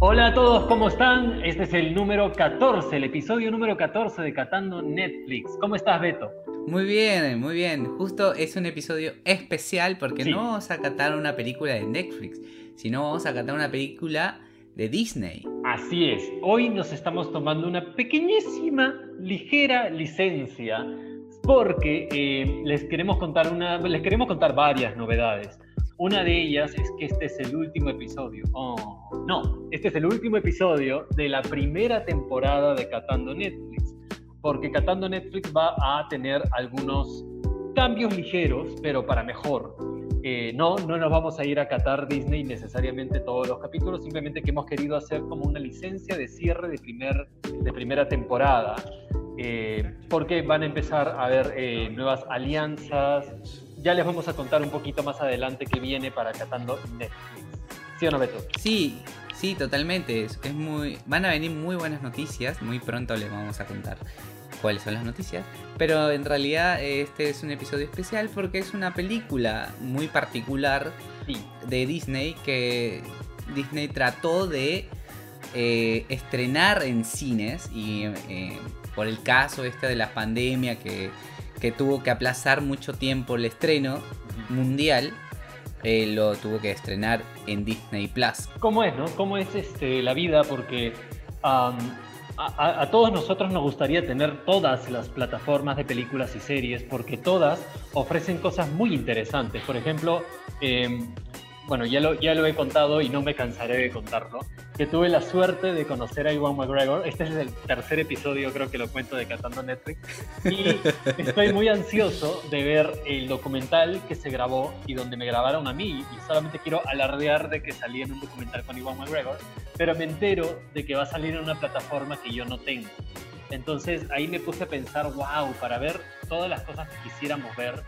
Hola a todos, ¿cómo están? Este es el número 14, el episodio número 14 de Catando Netflix. ¿Cómo estás, Beto? Muy bien, muy bien. Justo es un episodio especial porque Sí. no vamos a catar una película de Netflix, sino vamos a catar una película de Disney. Así es, hoy nos estamos tomando una pequeñísima, ligera licencia porque eh, les queremos contar una, les queremos contar varias novedades. Una de ellas es que este es el último episodio. Oh, no, este es el último episodio de la primera temporada de Catando Netflix, porque Catando Netflix va a tener algunos cambios ligeros, pero para mejor. Eh, no, no nos vamos a ir a catar Disney necesariamente todos los capítulos, simplemente que hemos querido hacer como una licencia de cierre de, primer, de primera temporada, eh, porque van a empezar a haber eh, nuevas alianzas. Ya les vamos a contar un poquito más adelante qué viene para Catando Netflix. ¿Sí o no, Beto? Sí, sí, totalmente. Es, es muy, van a venir muy buenas noticias. Muy pronto les vamos a contar cuáles son las noticias. Pero en realidad este es un episodio especial porque es una película muy particular Sí. de Disney que Disney trató de eh, estrenar en cines y eh, por el caso este de la pandemia que, que tuvo que aplazar mucho tiempo el estreno mundial, eh, lo tuvo que estrenar en Disney Plus. ¿Cómo es, no? ¿Cómo es este, la vida? Porque am, a, a- a todos nosotros nos gustaría tener todas las plataformas de películas y series porque todas ofrecen cosas muy interesantes. Por ejemplo, em, bueno, ya lo, ya lo he contado y no me cansaré de contarlo, que tuve la suerte de conocer a Iwan McGregor. Este es el tercer episodio, creo que lo cuento de Catando Netflix. Y estoy muy ansioso de ver el documental que se grabó y donde me grabaron a mí. Y solamente quiero alardear de que salí en un documental con Iwan McGregor, pero me entero de que va a salir en una plataforma que yo no tengo. Entonces ahí me puse a pensar, wow, para ver todas las cosas que quisiéramos ver,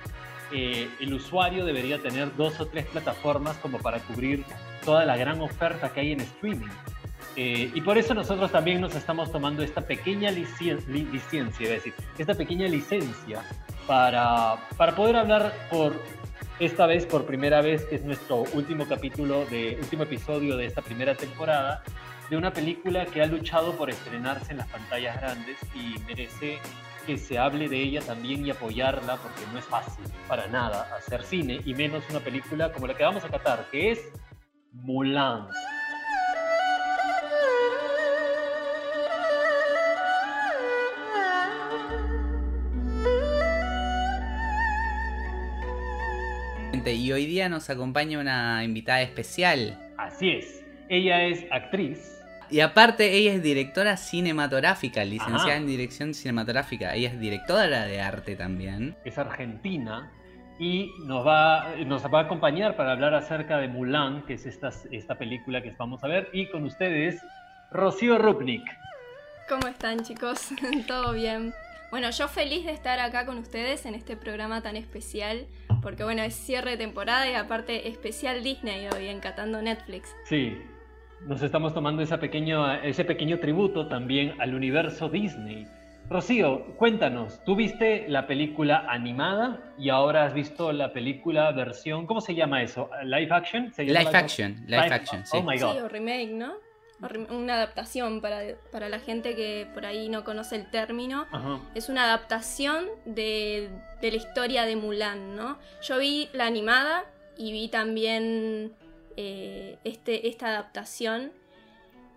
eh, el usuario debería tener dos o tres plataformas como para cubrir toda la gran oferta que hay en streaming. Eh, y por eso nosotros también nos estamos tomando esta pequeña licien- li- licencia, es decir, esta pequeña licencia para, para poder hablar por esta vez, por primera vez, que es nuestro último capítulo, de, último episodio de esta primera temporada, de una película que ha luchado por estrenarse en las pantallas grandes y merece que se hable de ella también y apoyarla porque no es fácil para nada hacer cine y menos una película como la que vamos a catar, que es Mulan. Y hoy día nos acompaña una invitada especial. Así es, ella es actriz, Y aparte, ella es directora cinematográfica, licenciada Ajá. en dirección cinematográfica. Ella es directora de arte también. es argentina y nos va, nos va a acompañar para hablar acerca de Mulan, que es esta, esta película que vamos a ver, y con ustedes Rocío Rupnik. ¿Cómo están chicos? ¿Todo bien? Bueno, yo feliz de estar acá con ustedes en este programa tan especial, porque bueno, es cierre de temporada y aparte especial Disney hoy en Catando Netflix. Sí, nos estamos tomando esa pequeño, ese pequeño tributo también al universo Disney. Rocío, cuéntanos, tú viste la película animada y ahora has visto la película versión, ¿cómo se llama eso? ¿Live action? ¿Se llama Live action, live action, sí. Oh my Sí, god. o remake, ¿no? O Una adaptación para, para la gente que por ahí no conoce el término. Ajá. Es una adaptación de, de la historia de Mulan, ¿no? Yo vi la animada y vi también eh, este, esta adaptación.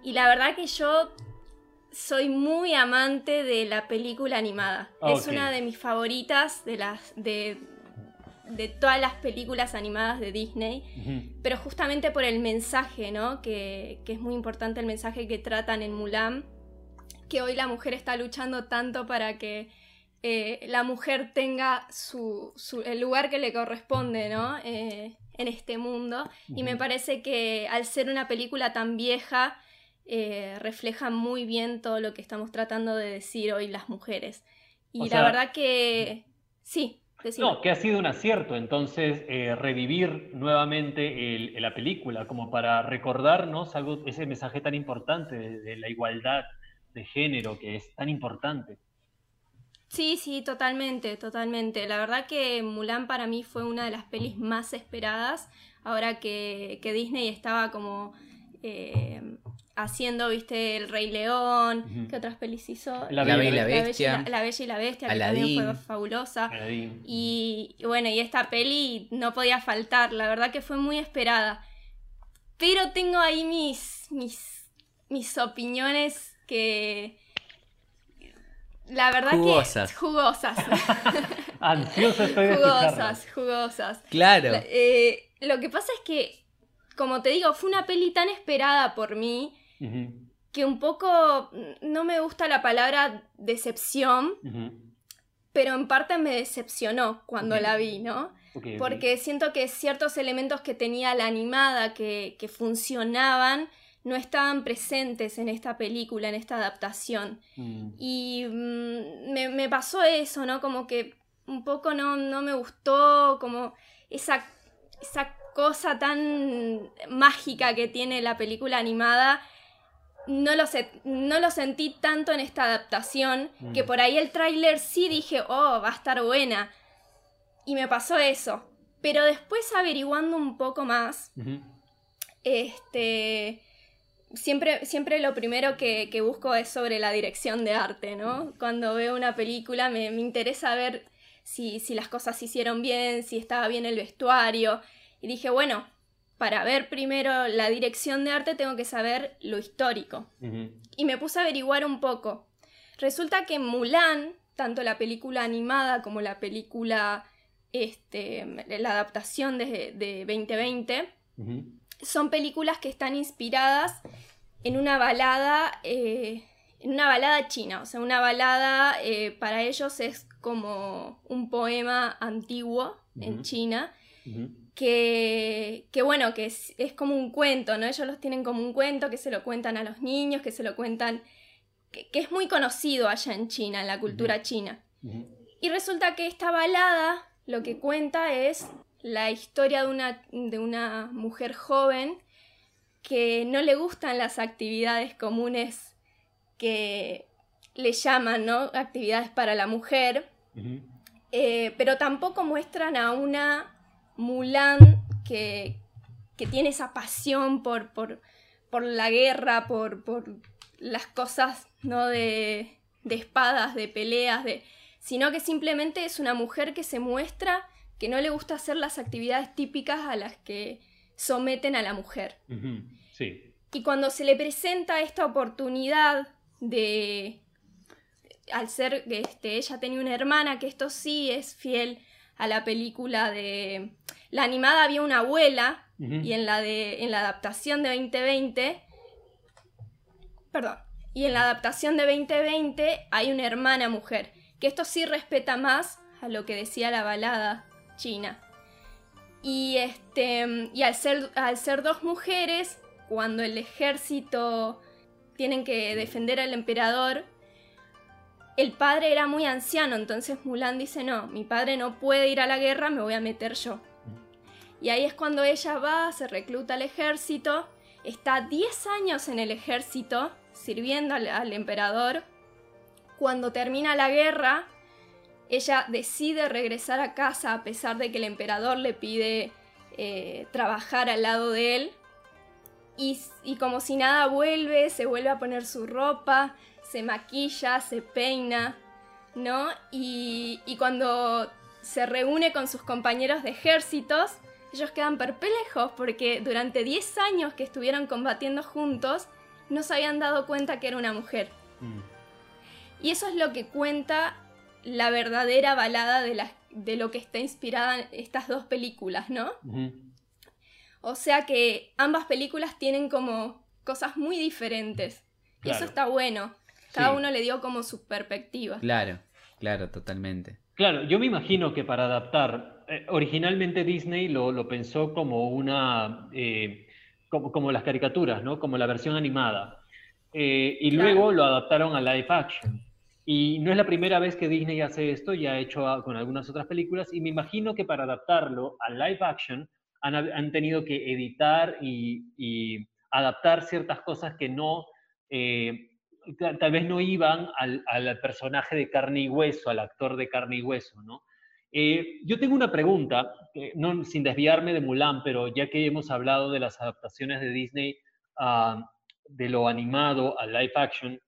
Y la verdad que yo soy muy amante de la película animada. Es Ok. una de mis favoritas de las de, de todas las películas animadas de Disney. Pero justamente por el mensaje, ¿no? Que, que es muy importante el mensaje que tratan en Mulan, que hoy la mujer está luchando tanto para que eh, la mujer tenga su, su- el lugar que le corresponde, ¿no? Eh, en este mundo. Y me parece que al ser una película tan vieja, eh, refleja muy bien todo lo que estamos tratando de decir hoy las mujeres. Y O la sea- verdad que sí, decime. No, que ha sido un acierto, entonces, eh, revivir nuevamente el- la película, como para recordarnos algo, ese mensaje tan importante de, de la igualdad de género, que es tan importante. Sí, sí, totalmente, totalmente. La verdad que Mulan para mí fue una de las pelis más esperadas, ahora que, que Disney estaba como eh, haciendo, viste, El Rey León. ¿qué otras pelis hizo? La La Bella y la Bestia. la, la Bella y la Bestia, que Aladín. también fue fabulosa. Aladdin. Y, y bueno, y esta peli no podía faltar, la verdad que fue muy esperada. Pero tengo ahí mis, mis, mis opiniones que... La verdad Jugosas. que... Jugosas. Ansioso estoy de escucharla. jugosas, jugosas. Claro. La- eh, lo que pasa es que, como te digo, fue una peli tan esperada por mí que un poco no me gusta la palabra decepción, pero en parte me decepcionó cuando la vi, ¿no? Porque siento que ciertos elementos que tenía la animada que, que funcionaban no estaban presentes en esta película, en esta adaptación. Mm, Y mm, me, me pasó eso, ¿no? Como que un poco no, no me gustó, como esa, esa cosa tan mágica que tiene la película animada. No lo, sé, no lo sentí tanto en esta adaptación, Mm. que por ahí el tráiler sí dije, oh, va a estar buena. Y me pasó eso. Pero después averiguando un poco más, este. Siempre, siempre lo primero que, que busco es sobre la dirección de arte, ¿no? Cuando veo una película me, me interesa ver si, si las cosas se hicieron bien, si estaba bien el vestuario. Y dije, bueno, para ver primero la dirección de arte tengo que saber lo histórico. Y me puse a averiguar un poco. Resulta que Mulan, tanto la película animada como la película, este, la adaptación de, de 2020, Ujú. Son películas que están inspiradas en una balada, eh, en una balada china. O sea, una balada eh, para ellos es como un poema antiguo en. China que, que bueno, que es, es como un cuento, ¿no? Ellos los tienen como un cuento que se lo cuentan a los niños, que se lo cuentan, que, que es muy conocido allá en China, en la cultura china. Y resulta que esta balada lo que cuenta es la historia de una, de una mujer joven que no le gustan las actividades comunes que le llaman, ¿no? Actividades para la mujer. Eh, pero tampoco muestran a una Mulan que, que tiene esa pasión por, por, por la guerra, por, por las cosas ¿no? de, de espadas, de peleas, de, sino que simplemente es una mujer que se muestra que no le gusta hacer las actividades típicas a las que someten a la mujer. Sí. Y cuando se le presenta esta oportunidad de, al ser, este, ella tenía una hermana, que esto sí es fiel a la película de... La animada había una abuela y en la, de, en la adaptación de 2020... Perdón. Y en la adaptación de 2020 hay una hermana mujer, que esto sí respeta más a lo que decía la balada china. Y, este, y al, ser, al ser dos mujeres, cuando el ejército tienen que defender al emperador, el padre era muy anciano, entonces Mulan dice, no, mi padre no puede ir a la guerra, me voy a meter yo. Y ahí es cuando ella va, se recluta al ejército, está 10 años en el ejército, sirviendo al, al emperador. Cuando termina la guerra, ella decide regresar a casa a pesar de que el emperador le pide eh, trabajar al lado de él. Y, y como si nada vuelve, se vuelve a poner su ropa, se maquilla, se peina, ¿no? Y, y cuando se reúne con sus compañeros de ejércitos, ellos quedan perplejos porque durante 10 años que estuvieron combatiendo juntos, no se habían dado cuenta que era una mujer. Mm. Y eso es lo que cuenta la verdadera balada de, la- de lo que está inspirada en estas dos películas, ¿no? O sea que ambas películas tienen como cosas muy diferentes. Y eso está bueno. Cada Sí. uno le dio como su perspectiva. Claro. Claro, totalmente. Claro, yo me imagino que para adaptar, eh, originalmente Disney lo, lo, pensó como una, eh, como, como, las caricaturas, ¿no? Como la versión animada. Eh, y claro. luego lo adaptaron a live action. Y no es la primera vez que Disney hace esto, ya ha hecho con algunas otras películas, y me imagino que para adaptarlo a live action han, tenido que editar y, y, adaptar ciertas cosas que no, eh, tal vez no iban al, personaje de carne y hueso, al actor de carne y hueso, ¿no? Eh, yo tengo una pregunta, sin desviarme de Mulan, pero ya que hemos hablado de las adaptaciones de Disney uh, de lo animado al live action,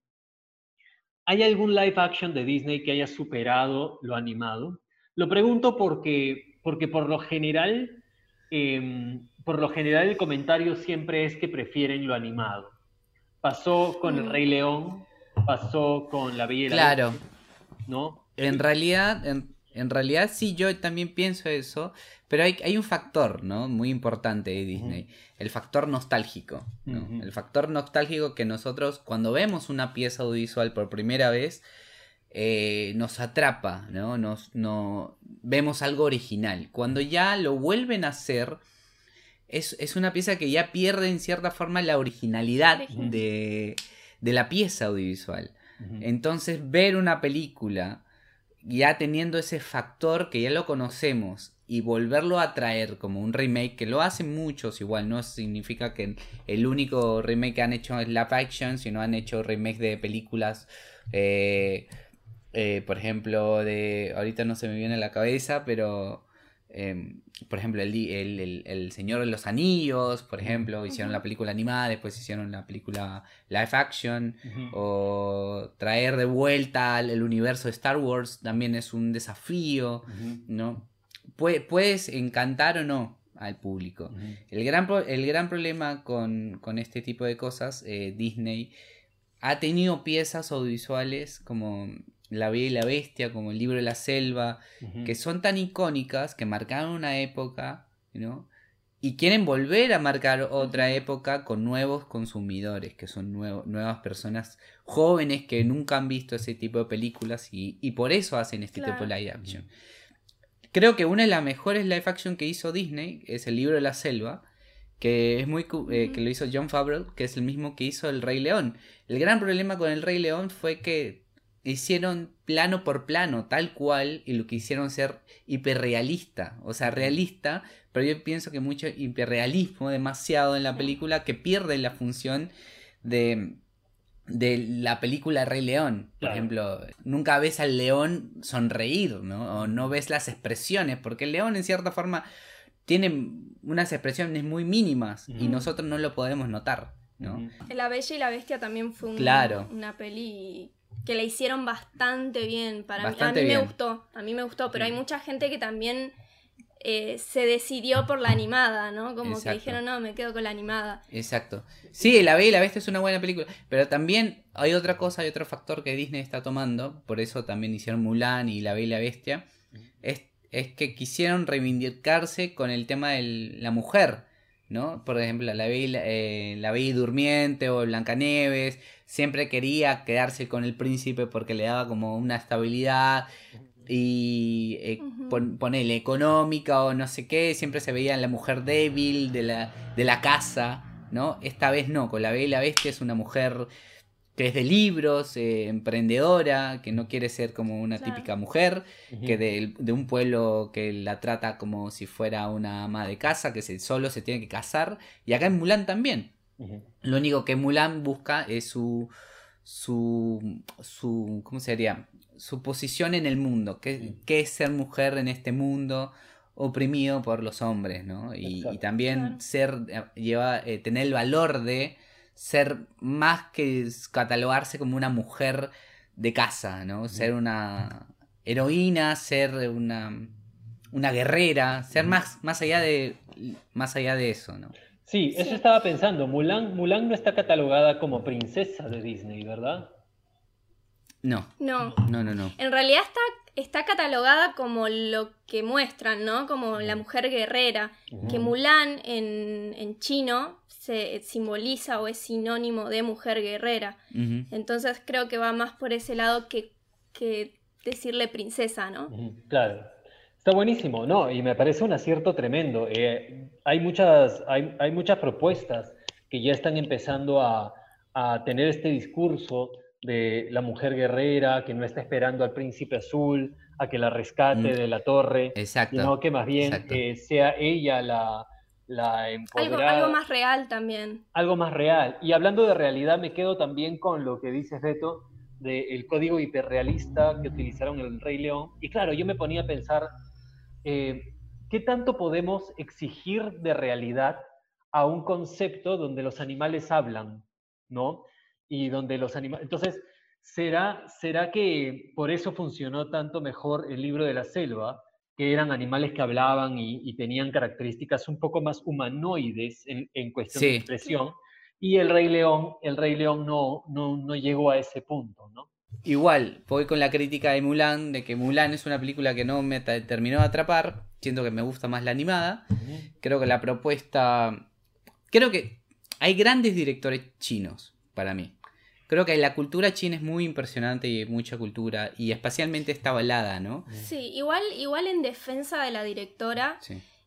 ¿Hay algún live action de Disney que haya superado lo animado? Lo pregunto porque, porque por lo general, eh, por lo general el comentario siempre es que prefieren lo animado. Pasó con El Rey León, pasó con La Bella Claro. ¿no? En realidad, en, en, realidad sí, yo también pienso eso, pero hay, hay un factor, ¿no? Muy importante de Disney. Uh -huh. El factor nostálgico, ¿no? Uh -huh. El factor nostálgico que nosotros cuando vemos una pieza audiovisual por primera vez eh, nos atrapa, ¿no? Nos, no, vemos algo original. Cuando ya lo vuelven a hacer, es, es una pieza que ya pierde en cierta forma la originalidad uh -huh. de, de, la pieza audiovisual. Entonces ver una película ya teniendo ese factor que ya lo conocemos y volverlo a traer como un remake, que lo hacen muchos igual, no significa que el único remake que han hecho es live action, sino han hecho remakes de películas, eh, eh, por ejemplo, de, ahorita no se me viene a la cabeza, pero... Eh, por ejemplo, el, el, el, el, Señor de los Anillos, por ejemplo, hicieron la película animada, después hicieron la película live action, uh -huh. o traer de vuelta el universo de Star Wars también es un desafío, uh -huh. ¿no? Puede, puedes encantar o no al público. El, gran, el gran problema con, con este tipo de cosas, eh, Disney ha tenido piezas audiovisuales como la Bella y la Bestia, como el libro de la selva, uh -huh. que son tan icónicas, que marcaron una época, ¿no? Y quieren volver a marcar otra época con nuevos consumidores, que son nuevo, nuevas personas jóvenes que nunca han visto ese tipo de películas y, y por eso hacen este claro. tipo de live action. Creo que una de las mejores live action que hizo Disney es el libro de la selva, que es muy eh, que lo hizo John Favreau, que es el mismo que hizo El Rey León. El gran problema con El Rey León fue que hicieron plano por plano, tal cual, y lo quisieron ser hiperrealista, o sea, realista, pero yo pienso que mucho hiperrealismo demasiado en la película que pierde la función de, de la película Rey León. Por claro. ejemplo, nunca ves al león sonreír, ¿no? O no ves las expresiones, porque el león en cierta forma tiene unas expresiones muy mínimas y nosotros no lo podemos notar, ¿no? La Bella y la Bestia también fue un, claro. una peli que la hicieron bastante bien. Para bastante mí, a mí bien. me gustó, a mí me gustó, pero hay mucha gente que también eh, se decidió por la animada, ¿no? Como Exacto. que dijeron, no, me quedo con la animada. Exacto. Sí, La Bella y la Bestia es una buena película, pero también hay otra cosa, hay otro factor que Disney está tomando, por eso también hicieron Mulan y La Bella y la Bestia, es, es que quisieron reivindicarse con el tema de la mujer. ¿no? Por ejemplo, la Bella, eh, la Bella Durmiente o Blancanieves siempre quería quedarse con el príncipe porque le daba como una estabilidad y eh, uh -huh. pon, ponele económica o no sé qué, siempre se veía la mujer débil de la, de la casa, ¿no? Esta vez no, con la Bella y la Bestia es una mujer que es de libros, eh, emprendedora, que no quiere ser como una claro. típica mujer, uh -huh. que de, de, un pueblo que la trata como si fuera una ama de casa, que se, solo se tiene que casar, y acá en Mulan también. Uh -huh. Lo único que Mulan busca es su, su, su, ¿cómo sería? Su posición en el mundo, qué, uh -huh. qué es ser mujer en este mundo oprimido por los hombres, ¿no? Y, y también ser, eh, lleva, eh, tener el valor de ser más que catalogarse como una mujer de casa, ¿no? Ser una heroína, ser una, una guerrera, ser más, más, allá de, más allá de eso, ¿no? Sí, eso estaba pensando. Mulan, Mulan no está catalogada como princesa de Disney, ¿verdad? No. No. No, no, no. En realidad está, está catalogada como lo que muestran, ¿no? Como la mujer guerrera. Uh -huh. Que Mulan en, en chino se simboliza o es sinónimo de mujer guerrera. Uh -huh. Entonces creo que va más por ese lado que, que decirle princesa, ¿no? Claro. Está buenísimo, ¿no? Y me parece un acierto tremendo. Eh, hay, muchas, hay, hay, muchas propuestas que ya están empezando a, a, tener este discurso de la mujer guerrera que no está esperando al príncipe azul a que la rescate mm. de la torre, Exacto. sino que más bien eh, sea ella la, la empoderada. Algo, algo, más real también. Algo más real. Y hablando de realidad, me quedo también con lo que dice Beto del código hiperrealista que utilizaron el Rey León. Y claro, yo me ponía a pensar eh, ¿qué tanto podemos exigir de realidad a un concepto donde los animales hablan, ¿no? Y donde los animales... Entonces, ¿será, ¿será que por eso funcionó tanto mejor el libro de la selva? que eran animales que hablaban y, tenían características un poco más humanoides en, cuestión de expresión, y el Rey León, el Rey León no, no, no llegó a ese punto, ¿no? Igual, voy con la crítica de Mulan, de que Mulan es una película que no me terminó de atrapar, siento que me gusta más la animada, creo que la propuesta... Creo que hay grandes directores chinos, para mí. Creo que la cultura china es muy impresionante y hay mucha cultura, y especialmente esta balada, ¿no? Sí, igual, igual en defensa de la directora,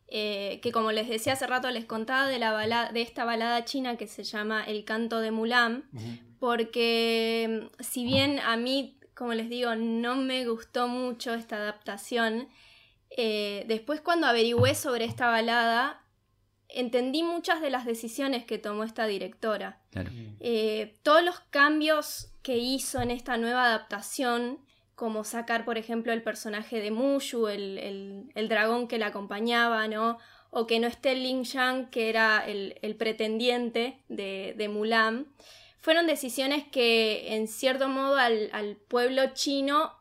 eh, que como les decía hace rato, les contaba de, la balada, de esta balada china que se llama El canto de Mulan, porque mm, si bien a mí, como les digo, no me gustó mucho esta adaptación, eh, después cuando averigüé sobre esta balada, entendí muchas de las decisiones que tomó esta directora. Eh, todos los cambios que hizo en esta nueva adaptación, como sacar, por ejemplo, el personaje de Mushu, el, dragón que la acompañaba, ¿no? O que no esté Ling Shang, que era el, pretendiente de, de Mulan fueron decisiones que en cierto modo al, pueblo chino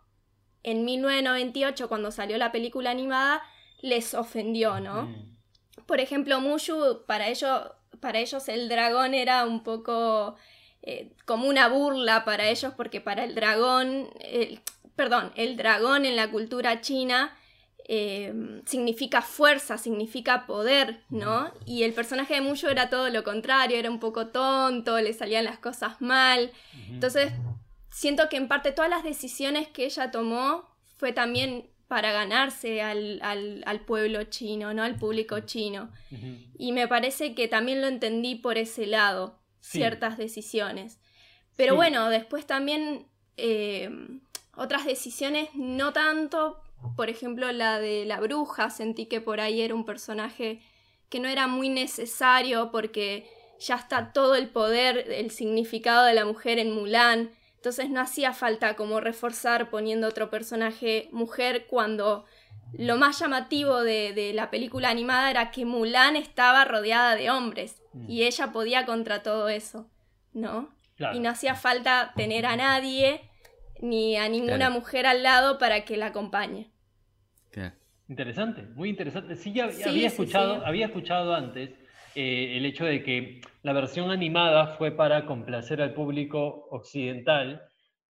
en 1998 cuando salió la película animada les ofendió, ¿no? Mm. Por ejemplo, Mushu, para ellos, para ellos el dragón era un poco eh, como una burla para ellos porque para el dragón, perdón, el dragón en la cultura china Em, significa fuerza, significa poder, ¿no? Y el personaje de Muyo era todo lo contrario, era un poco tonto, le salían las cosas mal. Entonces, siento que en parte todas las decisiones que ella tomó fue también para ganarse al, pueblo chino, ¿no? Al público chino. Y me parece que también lo entendí por ese lado, ciertas decisiones. Pero bueno, después también em, otras decisiones no tanto por ejemplo, la de la bruja, sentí que por ahí era un personaje que no era muy necesario porque ya está todo el poder, el significado de la mujer en Mulan. Entonces no hacía falta como reforzar poniendo otro personaje mujer cuando lo más llamativo de, la película animada era que Mulan estaba rodeada de hombres y mm. ella podía contra todo eso, ¿no? Y no hacía falta tener a nadie ni a ninguna mujer al lado para que la acompañe. Interesante, muy interesante. Sí, ya, había, escuchado, había escuchado antes eh, el hecho de que la versión animada fue para complacer al público occidental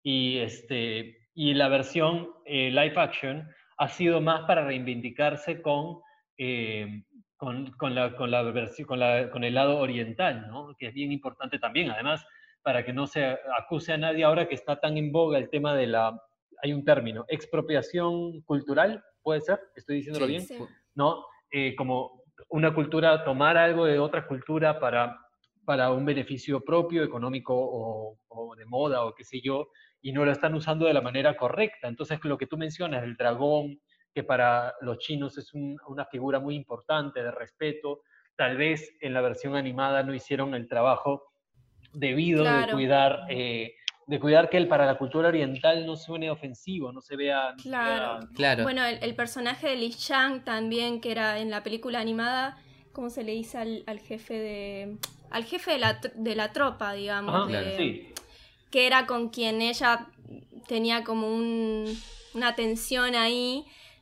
y, este, y la versión eh, live action ha sido más para reivindicarse con, eh, con, con, la, con, la versión, con, la, con el lado oriental, ¿no? que es bien importante también. Además, para que no se acuse a nadie ahora que está tan en boga el tema de la, hay un término, expropiación cultural, puede ser, estoy diciéndolo bien, ¿no? Eh, como una cultura, tomar algo de otra cultura para, para un beneficio propio, económico o, de moda o qué sé yo, y no lo están usando de la manera correcta. Entonces, lo que tú mencionas, el dragón, que para los chinos es una figura muy importante de respeto, tal vez en la versión animada no hicieron el trabajo debido de cuidar eh, de cuidar que él para la cultura oriental no suene ofensivo, no se vea... claro, claro. Bueno, el, personaje de Li Shang también, que era en la película animada, ¿cómo se le dice al, jefe de... al jefe de la, de la tropa, digamos? sí. Que era con quien ella tenía como un, una tensión ahí.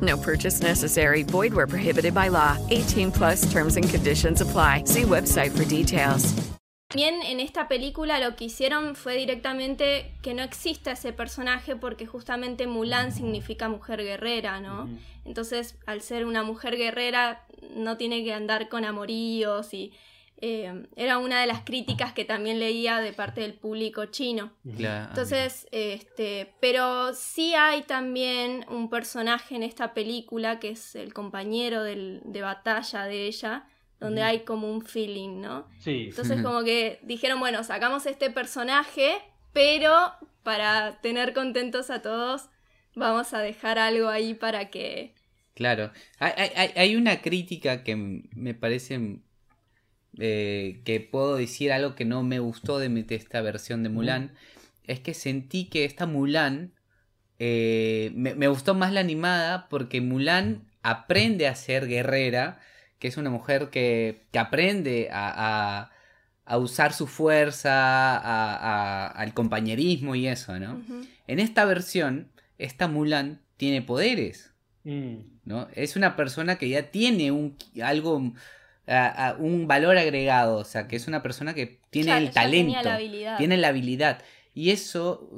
No purchase necessary. Void where prohibited by law. 18 plus terms and conditions apply. See website for details. También en esta película lo que hicieron fue directamente que no exista ese personaje porque justamente Mulan significa mujer guerrera, ¿no? Entonces, al ser una mujer guerrera, no tiene que andar con amoríos y eh, era una de las críticas que también leía de parte del público chino. Claro. Entonces, este, pero sí hay también un personaje en esta película que es el compañero del- de batalla de ella, donde hay como un feeling, ¿no? Sí. Entonces como que dijeron, bueno, sacamos este personaje, pero para tener contentos a todos, vamos a dejar algo ahí para que... Claro. Hay, hay- una crítica que me parece eh, que puedo decir algo que no me gustó de, mi- de esta versión de Mulan. Es que sentí que esta Mulan eh, me, me gustó más la animada porque Mulan aprende a ser guerrera, que es una mujer que, que aprende a, a- a usar su fuerza, a- a- al compañerismo y eso, ¿no? En esta versión, esta Mulan tiene poderes. Mm. ¿no? Es una persona que ya tiene un algo a- a- un valor agregado, o sea, que es una persona que tiene Ya- el talento, la habilidad. tiene la habilidad y eso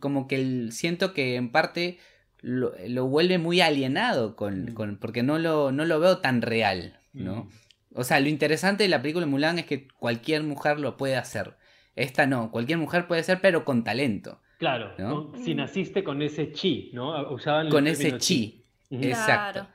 como que el- siento que en parte lo, lo vuelve muy alienado con, con- porque no lo no lo veo tan real, ¿no? O sea, lo interesante de la película de Mulan es que cualquier mujer lo puede hacer. Esta no, cualquier mujer puede ser, pero con talento. Claro, ¿No? con- si naciste con ese chi, ¿no? Usaban Con ese chi. Exacto. Claro,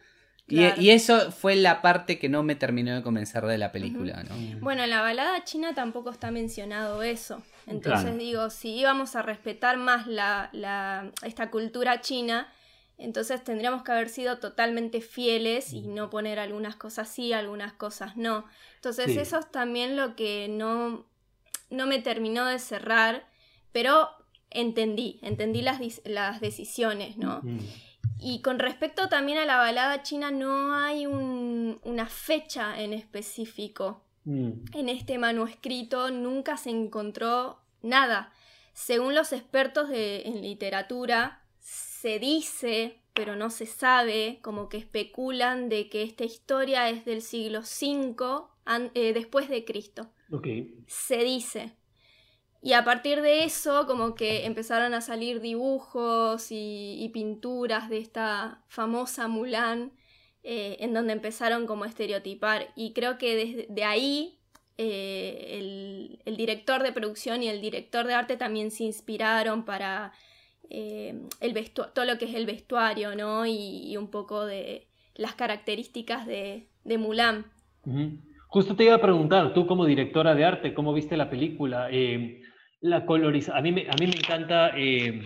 claro. Y, eso fue la parte que no me terminó de convencer de la película, ¿no? Bueno, en la balada china tampoco está mencionado eso. Entonces Claro. digo, si íbamos a respetar más la, la- esta cultura china, entonces tendríamos que haber sido totalmente fieles y no poner algunas cosas sí, algunas cosas no. Entonces Sí. eso es también lo que no, no me terminó de cerrar, pero entendí, entendí las, las decisiones, ¿no? Y con respecto también a la balada china, no hay un- una fecha en específico. Mm. En este manuscrito nunca se encontró nada. Según los expertos de- en literatura, se dice, pero no se sabe, como que especulan de que esta historia es del siglo V an- eh, después de Cristo Ok. se dice. Y a partir de eso, como que empezaron a salir dibujos y, pinturas de esta famosa Mulan, eh, en donde empezaron como a estereotipar. Y creo que desde de ahí eh, el, director de producción y el director de arte también se inspiraron para eh, el todo lo que es el vestuario, ¿no? Y, un poco de las características de, de Mulan. Justo te iba a preguntar, tú como directora de arte, ¿cómo viste la película? La colorización, a mí me, a mí me encanta, eh,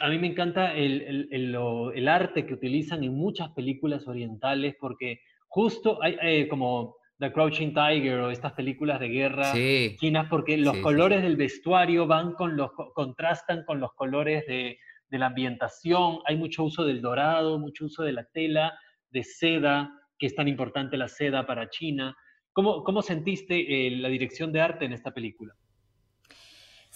a, a mí me encanta el, el- el- lo- el arte que utilizan en muchas películas orientales, porque justo hay eh, como The Crouching Tiger o estas películas de guerra Sí. chinas, porque los Sí, sí, colores del vestuario van con los, co- contrastan con los colores de, de la ambientación, hay mucho uso del dorado, mucho uso de la tela, de seda, que es tan importante la seda para China. ¿Cómo, cómo sentiste eh, la dirección de arte en esta película?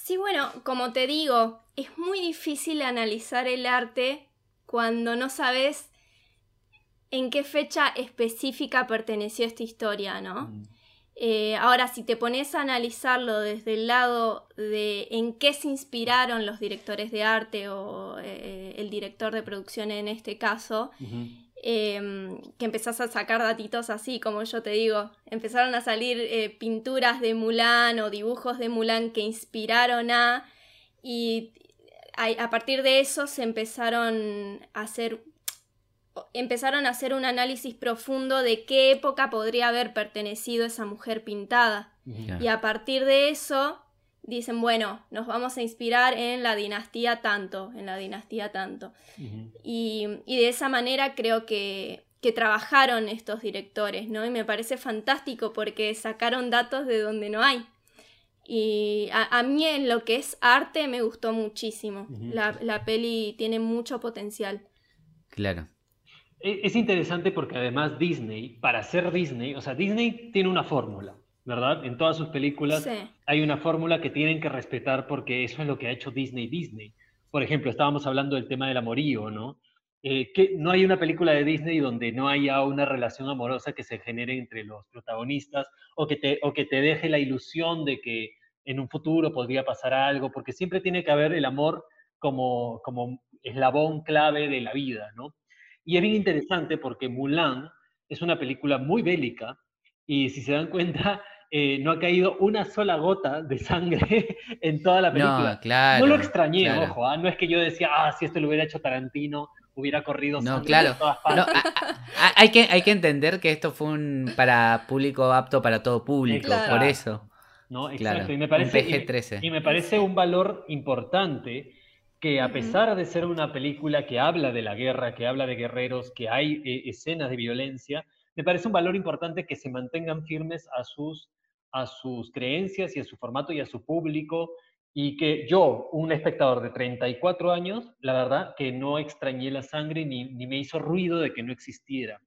Sí, bueno, como te digo, es muy difícil analizar el arte cuando no sabes en qué fecha específica perteneció esta historia, ¿no? Eh, ahora, si te pones a analizarlo desde el lado de en qué se inspiraron los directores de arte o eh, el director de producción en este caso, em, que empezás a sacar datitos así, como yo te digo, empezaron a salir eh, pinturas de Mulan o dibujos de Mulan que inspiraron a, y a, a partir de eso se empezaron a hacer, empezaron a hacer un análisis profundo de qué época podría haber pertenecido esa mujer pintada. Y a partir de eso dicen, bueno, nos vamos a inspirar en la dinastía tanto, en la dinastía tanto. Y, y de esa manera creo que, que trabajaron estos directores, ¿no? Y me parece fantástico porque sacaron datos de donde no hay. Y a, mí en lo que es arte me gustó muchísimo. la, la, peli tiene mucho potencial. Claro. E, es interesante porque además Disney, para ser Disney, o sea, Disney tiene una fórmula, ¿verdad? En todas sus películas hay una fórmula que tienen que respetar porque eso es lo que ha hecho Disney Disney. Por ejemplo, estábamos hablando del tema del amorío, ¿no? Eh, que no hay una película de Disney donde no haya una relación amorosa que se genere entre los protagonistas o que te, o que te deje la ilusión de que en un futuro podría pasar algo, porque siempre tiene que haber el amor como, como eslabón clave de la vida, ¿no? Y es bien interesante porque Mulan es una película muy bélica y si se dan cuenta, eh, no ha caído una sola gota de sangre en toda la película. No, claro, no lo extrañé, ojo, ¿ah? no es que yo decía, ah, si esto lo hubiera hecho Tarantino, hubiera corrido no, sangre claro. todas partes. hay, que, hay que entender que esto fue un para público apto para todo público, por eso. No, exacto. y me parece, PG-13. y me parece un valor importante que a pesar de ser una película que habla de la guerra, que habla de guerreros, que hay eh, escenas de violencia, me parece un valor importante que se mantengan firmes a sus, a sus creencias y a su formato y a su público, y que yo, un espectador de 34 años, la verdad que no extrañé la sangre ni, ni me hizo ruido de que no existiera.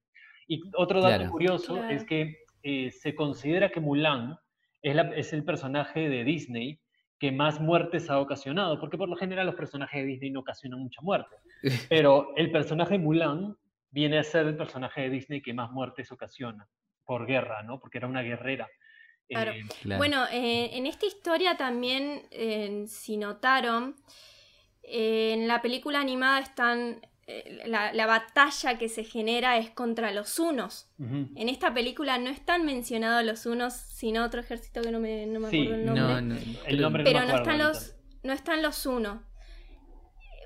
Y otro dato curioso es que eh, se considera que Mulan es, es el personaje de Disney que más muertes ha ocasionado, porque por lo general los personajes de Disney no ocasionan mucha muerte. Pero el personaje Mulan viene a ser el personaje de Disney que más muertes ocasiona por guerra, ¿no? Porque era una guerrera. Claro. Eh, bueno, eh, en esta historia también, si notaron, eh, en la película animada están eh, la, batalla que se genera es contra los unos. En esta película no están mencionados los unos, sino otro ejército que no me, acuerdo el nombre. Pero no, están los, no están los unos.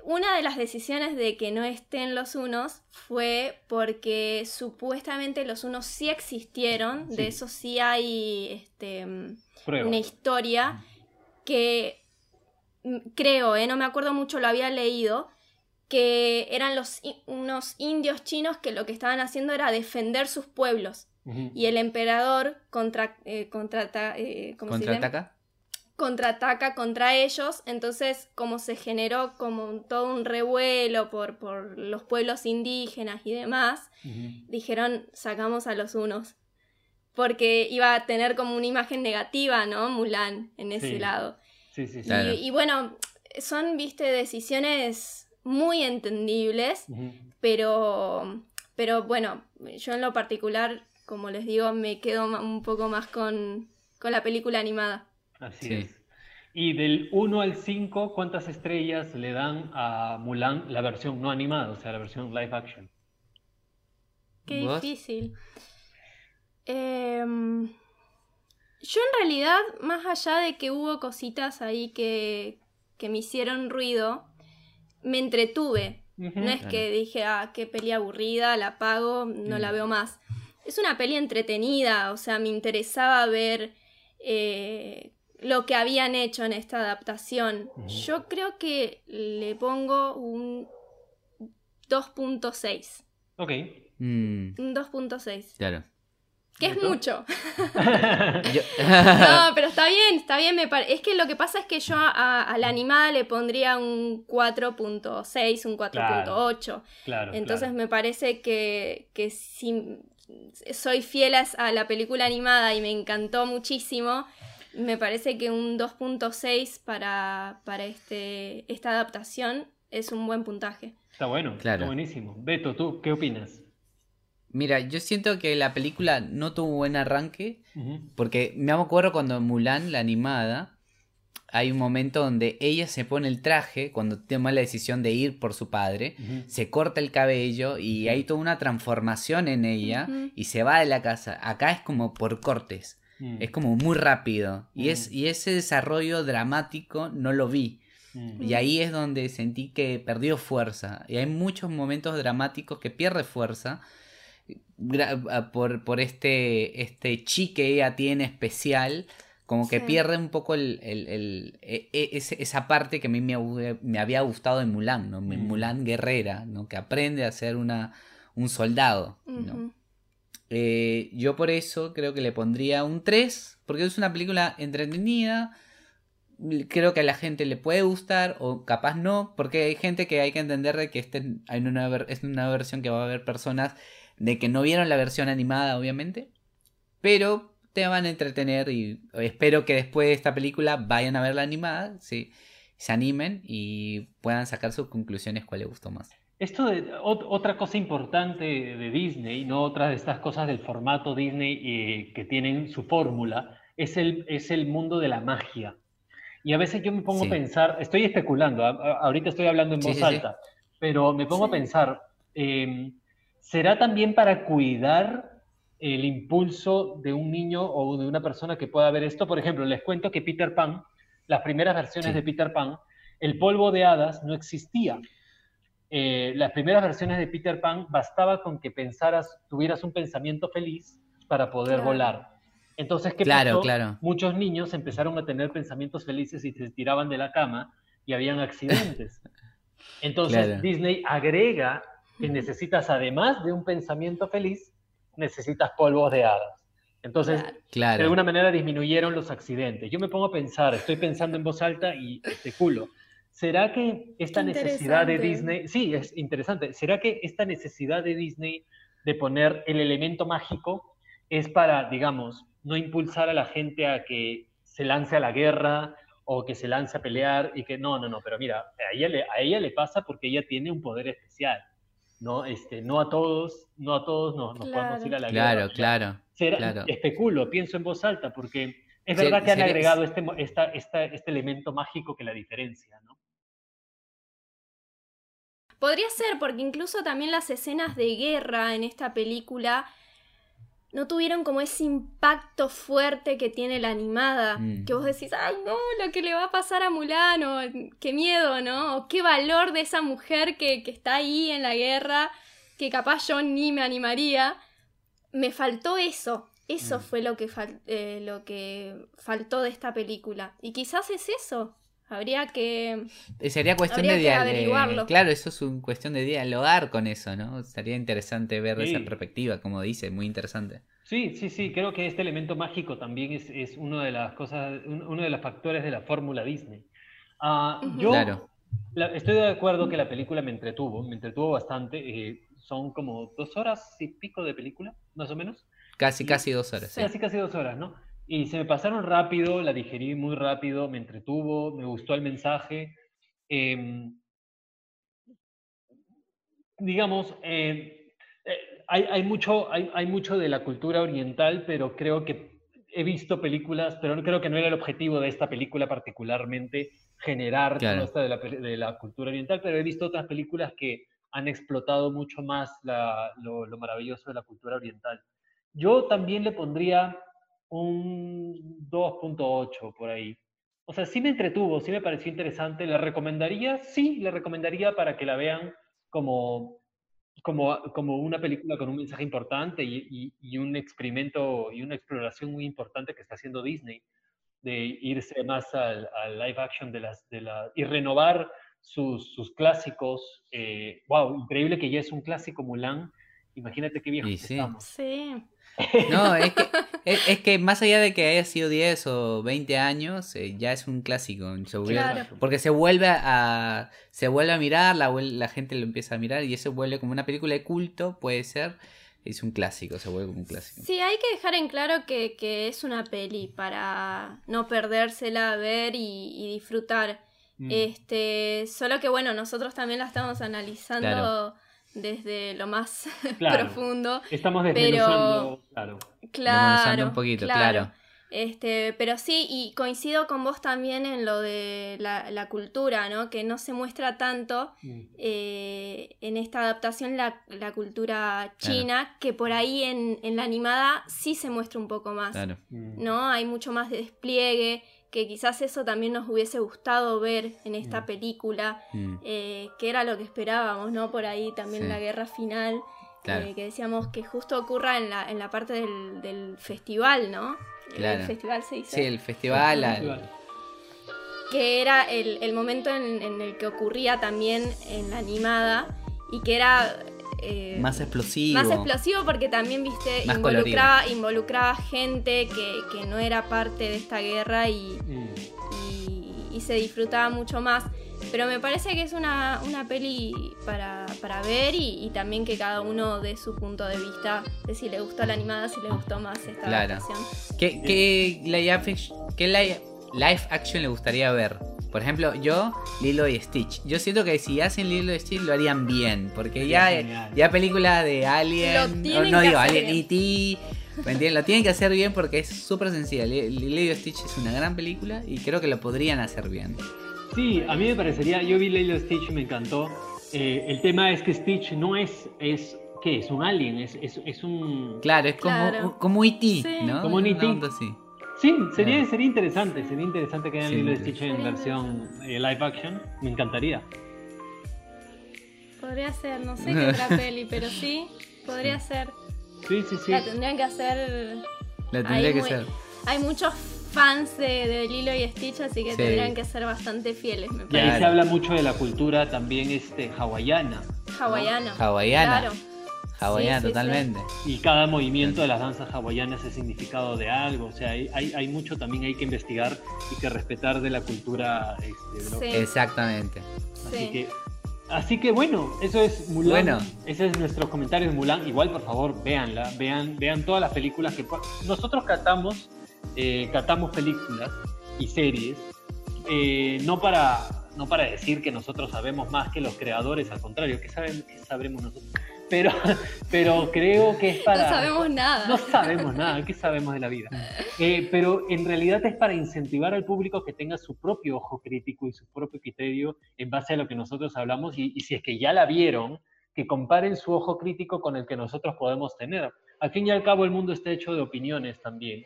Una de las decisiones de que no estén los unos fue porque supuestamente los unos sí existieron, de eso sí hay este, una historia que mm, creo, eh, no me acuerdo mucho, lo había leído, que eran los, unos indios chinos que lo que estaban haciendo era defender sus pueblos. Y el emperador contra, eh, contra, eh, contraataca. Contraataca contra ellos. Entonces, como se generó como todo un revuelo por, por los pueblos indígenas y demás, dijeron, sacamos a los unos. Porque iba a tener como una imagen negativa, ¿no? Mulan en ese lado. Sí, sí, sí. y bueno, son, viste, decisiones muy entendibles, pero, pero bueno, yo en lo particular, como les digo, me quedo un poco más con, con la película animada. Así es. Y del 1 al 5, ¿cuántas estrellas le dan a Mulan la versión no animada, o sea, la versión live action? Qué difícil. Em, yo en realidad, más allá de que hubo cositas ahí que, que me hicieron ruido, me entretuve. No es que dije, ah, qué peli aburrida, la pago, no la mm. veo más. Es una peli entretenida, o sea, me interesaba ver eh, lo que habían hecho en esta adaptación. Yo creo que le pongo un 2.6. Ok. Mm. Un 2.6. Claro. Que es mucho. no, pero está bien, está bien. Me Es que lo que pasa es que yo a, la animada le pondría un 4.6, un 4.8. Claro, Entonces me parece que, que si soy fiel a la película animada y me encantó muchísimo, me parece que un 2.6 para, para este, esta adaptación es un buen puntaje. Está bueno, claro. está buenísimo. Beto, ¿tú qué opinas? Mira, yo siento que la película no tuvo buen arranque, porque me acuerdo cuando Mulan, la animada, hay un momento donde ella se pone el traje, cuando toma la decisión de ir por su padre, se corta el cabello y hay toda una transformación en ella y se va de la casa. Acá es como por cortes, mm. es como muy rápido y, es, mm. y ese desarrollo dramático no lo vi. Mm. Y ahí es donde sentí que perdió fuerza. Y hay muchos momentos dramáticos que pierde fuerza por, por este, este chi que ella tiene especial, como que pierde un poco el, el, e, e, esa parte que a mí me, me había gustado de Mulan, ¿no? Mm. Mulan guerrera, ¿no? Que aprende a ser una, un soldado. Eh, yo por eso creo que le pondría un 3, porque es una película entretenida. Creo que a la gente le puede gustar o capaz no, porque hay gente que hay que entender de que este hay una, es una versión que va a haber personas de que no vieron la versión animada, obviamente, pero te van a entretener y espero que después de esta película vayan a ver la animada, sí, se animen y puedan sacar sus conclusiones cuál les gustó más. Esto de ot- otra cosa importante de Disney, no otra de estas cosas del formato Disney eh, que tienen su fórmula, es el, es el mundo de la magia. Y a veces yo me pongo Sí. a pensar, estoy especulando, a- a- ahorita estoy hablando en Sí, voz sí, alta, pero me pongo a pensar, eh, ¿será también para cuidar el impulso de un niño o de una persona que pueda ver esto? Por ejemplo, les cuento que Peter Pan, las primeras versiones de Peter Pan, el polvo de hadas no existía eh, las primeras versiones de Peter Pan bastaba con que pensaras, tuvieras un pensamiento feliz para poder Claro. volar. Entonces, ¿qué Claro, pasó? claro. Muchos niños empezaron a tener pensamientos felices y se tiraban de la cama y habían accidentes. Entonces, Claro. Disney agrega que necesitas, además de un pensamiento feliz, necesitas polvos de hadas. Entonces, de alguna manera disminuyeron los accidentes. Yo me pongo a pensar, estoy pensando en voz alta y especulo. ¿Será que esta necesidad de. Disney, sí, es interesante, ¿será que esta necesidad de Disney de poner el elemento mágico es para, digamos, no impulsar a la gente a que se lance a la guerra o que se lance a pelear y que no, no, no, pero mira, a ella le, a ella le pasa porque ella tiene un poder especial, ¿no? Este, no a todos, no a todos nos, nos podemos Claro. ir a la Claro, guerra. claro. Será- claro. Especulo, pienso en voz alta, porque es Se- verdad que han agregado este, esta, esta- este elemento mágico que la diferencia, ¿no? Podría ser, porque incluso también las escenas de guerra en esta película no tuvieron como ese impacto fuerte que tiene la animada. Mm. Que vos decís, ay no, lo que le va a pasar a Mulan, o qué miedo, ¿no? O qué valor de esa mujer que, que está ahí en la guerra, que capaz yo ni me animaría. Me faltó eso. Eso Mm. fue lo que, eh, lo que faltó de esta película. Y quizás es eso. Habría que... Eh, Sería cuestión Habría de dialogar. Claro, eso es un cuestión de dialogar con eso, ¿no? Sería interesante ver Sí. esa perspectiva, como dice, muy interesante. Sí, sí, sí, creo que este elemento mágico también es, es uno de las cosas, un- uno de los factores de la fórmula Disney. Ah, yo Claro. la- estoy de acuerdo que la película me entretuvo, me entretuvo bastante. eh, son como dos horas y pico de película, más o menos. Casi, Y- casi dos horas. sí. Casi, casi dos horas, ¿no? Y se me pasaron rápido, la digerí muy rápido, me entretuvo, me gustó el mensaje. em, digamos, eh, eh, hay, hay mucho, hay, hay mucho de la cultura oriental, pero creo que he visto películas, pero creo que no era el objetivo de esta película particularmente generar Claro. esto de la, de la cultura oriental, pero he visto otras películas que han explotado mucho más la- lo, lo maravilloso de la cultura oriental. Yo también le pondría un 2.8 por ahí. O sea, sí me entretuvo, sí me pareció interesante. ¿La recomendaría? Sí, la recomendaría para que la vean como, como, como una película con un mensaje importante y, y- un experimento y una exploración muy importante que está haciendo Disney, de irse más al, al live action de las, de la, y renovar sus, sus clásicos. Eh, wow, increíble que ya es un clásico Mulan. Imagínate qué viejos sí. estamos. Sí. No, es que, es, es que más allá de que haya sido 10 o 20 años, eh, ya es un clásico. se vuelve- Claro. Porque se vuelve a se vuelve a mirar, la, vuel- la gente lo empieza a mirar y eso vuelve como una película de culto, puede ser. Es un clásico, se vuelve como un clásico. Sí, hay que dejar en claro que, que es una peli para no perdérsela, ver y, y disfrutar. Mm. Este, solo que bueno, nosotros también la estamos analizando Claro. Desde lo más Claro. profundo. Estamos Pero- desmenuzando, claro. Desmenuzando Claro, un poquito, claro. Este, pero sí, y coincido con vos también en lo de la, la cultura, ¿no? Que no se muestra tanto Mm. eh, en esta adaptación la, la cultura china, que por ahí en, en la animada sí se muestra un poco más. Claro. Mm. ¿no? Hay mucho más de despliegue, que quizás eso también nos hubiese gustado ver en esta Mm. película, Mm, eh, que era lo que esperábamos, ¿no? Por ahí también Sí. la guerra final, Claro. eh, que decíamos que justo ocurra en la, en la parte del, del festival, ¿no? Claro. El festival se dice. Sí, el festival. al- Festival. Que era el, el momento en, en el que ocurría también en la animada y que era eh, Más explosivo. más explosivo porque también, viste, Más involucraba, involucraba gente que, que no era parte de esta guerra y, y- y se disfrutaba mucho más. Pero me parece que es una, una peli para, para ver y, y también que cada uno dé su punto de vista de si le gustó la animada, si le gustó más esta Claro. adaptación. ¿Qué, qué live, action, qué li- live action le gustaría ver? Por ejemplo, yo, Lilo y Stitch. Yo siento que si hacen Lilo y Stitch lo harían bien. Porque ya, ya película de Alien. No, que digo hacer Alien, E.T. ¿Me entienden? Lo tienen que hacer bien porque es súper sencilla. Li- Lilo y Stitch es una gran película y creo que lo podrían hacer bien. Sí, a mí me parecería, yo vi Lilo y Stitch y me encantó. Eh, el tema es que Stitch no es, es ¿qué? Es un alien, es, es, es un... Claro, es como, Claro. como E.T., Sí. ¿no? Como un E.T.. así. Sí, sería, sería interesante, sería interesante que hagan Sí, Lilo y. Stitch en versión eh, live action, me encantaría. Podría ser, no sé qué otra peli, pero sí, podría ser. Sí, sí, sí. La tendrían que hacer. La tendría Hay que muy- ser. Hay muchos fans de, de Lilo y Stitch, así que Sí. tendrían que ser bastante fieles, me Y ahí parece. se habla mucho de la cultura también este, hawaiana. Hawaiana. Hawaiana. Claro. Hawaiana, Sí, sí, sí. totalmente. Y cada movimiento de las danzas hawaianas es significado de algo. O sea, hay, hay, hay mucho también hay que investigar y que respetar de la cultura. Este, de. Exactamente. Así Sí. que, así que bueno, eso es Mulan. Bueno. Ese es nuestro comentario de Mulan. Igual, por favor, véanla, vean, vean todas las películas que nosotros catamos, eh, catamos películas y series, eh, no para no para decir que nosotros sabemos más que los creadores, al contrario, que saben, que sabremos nosotros. Pero, pero creo que es para. No sabemos nada. No sabemos nada, ¿qué sabemos de la vida? Eh, pero en realidad es para incentivar al público que tenga su propio ojo crítico y su propio criterio en base a lo que nosotros hablamos y, y si es que ya la vieron, que comparen su ojo crítico con el que nosotros podemos tener. Al fin y al cabo el mundo está hecho de opiniones también.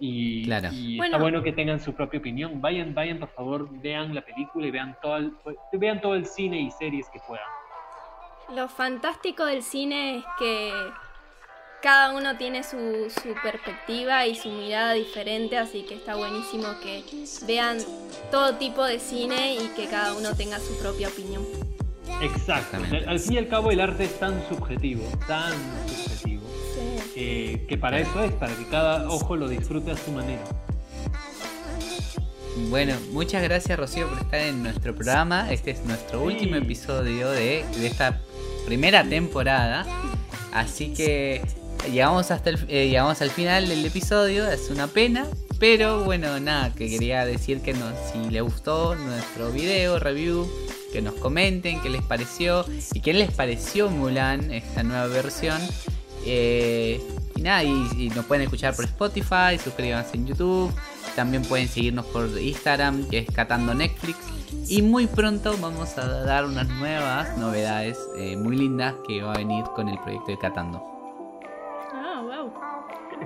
Y, Claro. y Bueno. está bueno que tengan su propia opinión. Vayan, vayan, por favor, vean la película y vean todo el, vean todo el cine y series que puedan. Lo fantástico del cine es que cada uno tiene su, su perspectiva y su mirada diferente, así que está buenísimo que vean todo tipo de cine y que cada uno tenga su propia opinión. Exactamente. Al fin y al cabo el arte es tan subjetivo, tan subjetivo, Sí. eh, que para eso es, para que cada ojo lo disfrute a su manera. Bueno, muchas gracias Rocío por estar en nuestro programa. Este es nuestro Sí. último episodio de, de esta primera temporada. Así que llegamos hasta el, eh, llegamos al final del episodio. Es una pena. Pero bueno, nada, que quería decir que nos, si les gustó nuestro video, review, que nos comenten qué les pareció y qué les pareció Mulan, esta nueva versión. Eh, y nada, y, y nos pueden escuchar por Spotify, suscríbanse en YouTube. También pueden seguirnos por Instagram, que es Catando Netflix. Y muy pronto vamos a dar unas nuevas novedades eh, muy lindas que va a venir con el proyecto de Catando. Ah, wow.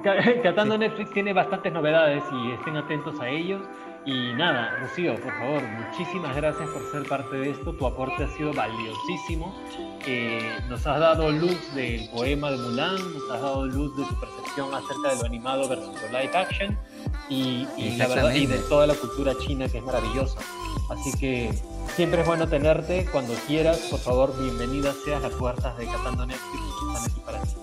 Ca- Catando Netflix tiene bastantes novedades y estén atentos a ellos. Y nada, Rocío, por favor, muchísimas gracias por ser parte de esto. Tu aporte ha sido valiosísimo. Eh, nos has dado luz del poema de Mulan, nos has dado luz de tu percepción acerca de lo animado versus lo live action y, y la verdad, y de toda la cultura china que es maravillosa. Así que siempre es bueno tenerte. Cuando quieras, por favor, bienvenida seas. Las puertas de Catando Netflix están aquí para ti.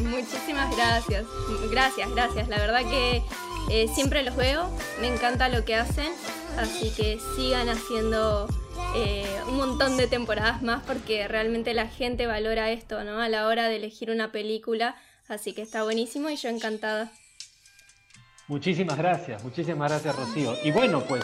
Muchísimas gracias. Gracias, gracias. La verdad que eh, siempre los veo. Me encanta lo que hacen. Así que sigan haciendo eh, un montón de temporadas más porque realmente la gente valora esto, ¿no? A la hora de elegir una película. Así que está buenísimo y yo encantada. Muchísimas gracias, muchísimas gracias Rocío. Y bueno, pues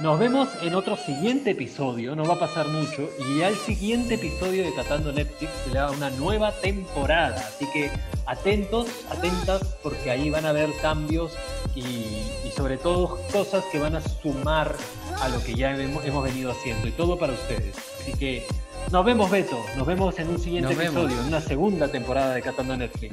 nos vemos en otro siguiente episodio, no va a pasar mucho, y al siguiente episodio de Catando Netflix se le da una nueva temporada. Así que atentos, atentas, porque ahí van a haber cambios y, y sobre todo cosas que van a sumar a lo que ya hemos, hemos venido haciendo, y todo para ustedes. Así que nos vemos Beto, nos vemos en un siguiente Nos vemos. episodio, en una segunda temporada de Catando Netflix.